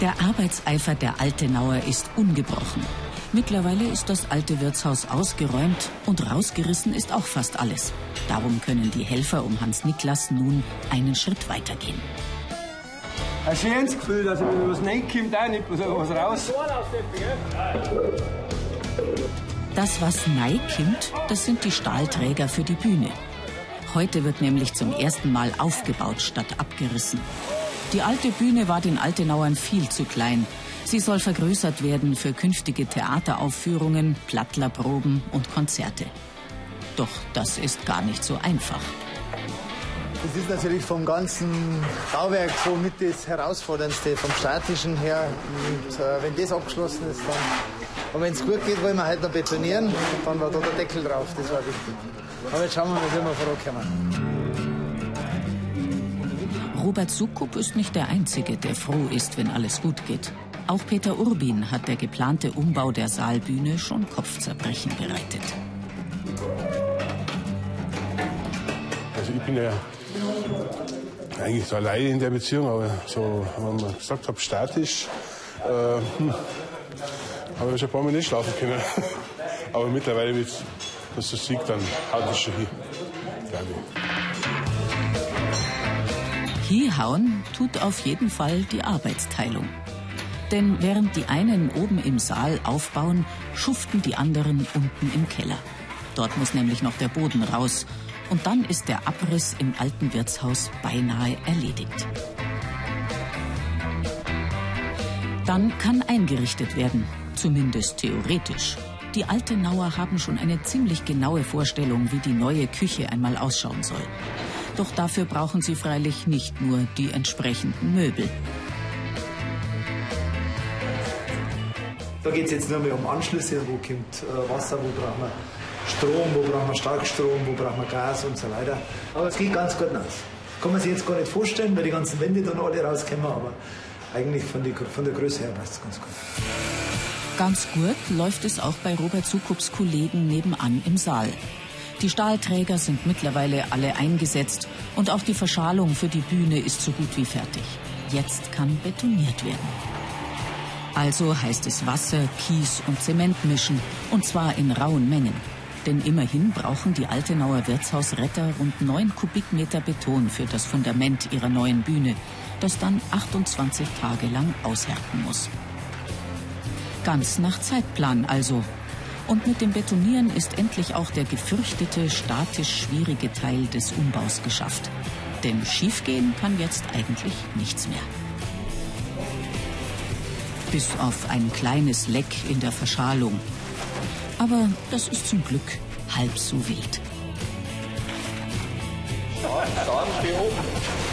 Der Arbeitseifer der Altenauer ist ungebrochen. Mittlerweile ist das alte Wirtshaus ausgeräumt und rausgerissen ist auch fast alles. Darum können die Helfer um Hans Niklas nun einen Schritt weitergehen. Ein schönes Gefühl, dass wenn was reinkommt, auch nicht was raus. Das, was kommt, das sind die Stahlträger für die Bühne. Heute wird nämlich zum ersten Mal aufgebaut statt abgerissen. Die alte Bühne war den Altenauern viel zu klein. Sie soll vergrößert werden für künftige Theateraufführungen, Plattlerproben und Konzerte. Doch das ist gar nicht so einfach. Das ist natürlich vom ganzen Bauwerk so mit das Herausforderndste, vom statischen her. Und äh, wenn das abgeschlossen ist, dann. Und wenn es gut geht, wollen wir halt noch betonieren. Und dann war da der Deckel drauf, das war wichtig. Aber jetzt schauen wir mal, wie wir vorankommen. Robert Sukup ist nicht der Einzige, der froh ist, wenn alles gut geht. Auch Peter Urbin hat der geplante Umbau der Saalbühne schon Kopfzerbrechen bereitet. Also ich bin ja eigentlich so alleine in der Beziehung, aber so, wenn man gesagt hat, statisch, äh, hm, habe ich ein paar Mal nicht schlafen können. aber mittlerweile, wenn das so sieht, dann haut das schon hin, glaube ich. Hinhauen tut auf jeden Fall die Arbeitsteilung. Denn während die einen oben im Saal aufbauen, schuften die anderen unten im Keller. Dort muss nämlich noch der Boden raus. Und dann ist der Abriss im alten Wirtshaus beinahe erledigt. Dann kann eingerichtet werden, zumindest theoretisch. Die Altenauer haben schon eine ziemlich genaue Vorstellung, wie die neue Küche einmal ausschauen soll. Doch dafür brauchen sie freilich nicht nur die entsprechenden Möbel. Da geht es jetzt nur mehr um Anschlüsse, wo kommt äh, Wasser, wo brauchen wir Strom, wo brauchen wir Starkstrom, wo brauchen wir Gas und so weiter. Aber es geht ganz gut aus. Kann man sich jetzt gar nicht vorstellen, weil die ganzen Wände dann alle rauskommen, aber eigentlich von, die, von der Größe her passt es ganz gut. Ganz gut läuft es auch bei Robert Sukups Kollegen nebenan im Saal. Die Stahlträger sind mittlerweile alle eingesetzt und auch die Verschalung für die Bühne ist so gut wie fertig. Jetzt kann betoniert werden. Also heißt es Wasser, Kies und Zement mischen, und zwar in rauen Mengen. Denn immerhin brauchen die Altenauer Wirtshausretter rund 9 Kubikmeter Beton für das Fundament ihrer neuen Bühne, das dann 28 Tage lang aushärten muss. Ganz nach Zeitplan also, und mit dem Betonieren ist endlich auch der gefürchtete, statisch schwierige Teil des Umbaus geschafft. Denn schiefgehen kann jetzt eigentlich nichts mehr. Bis auf ein kleines Leck in der Verschalung. Aber das ist zum Glück halb so wild. Ja, dann,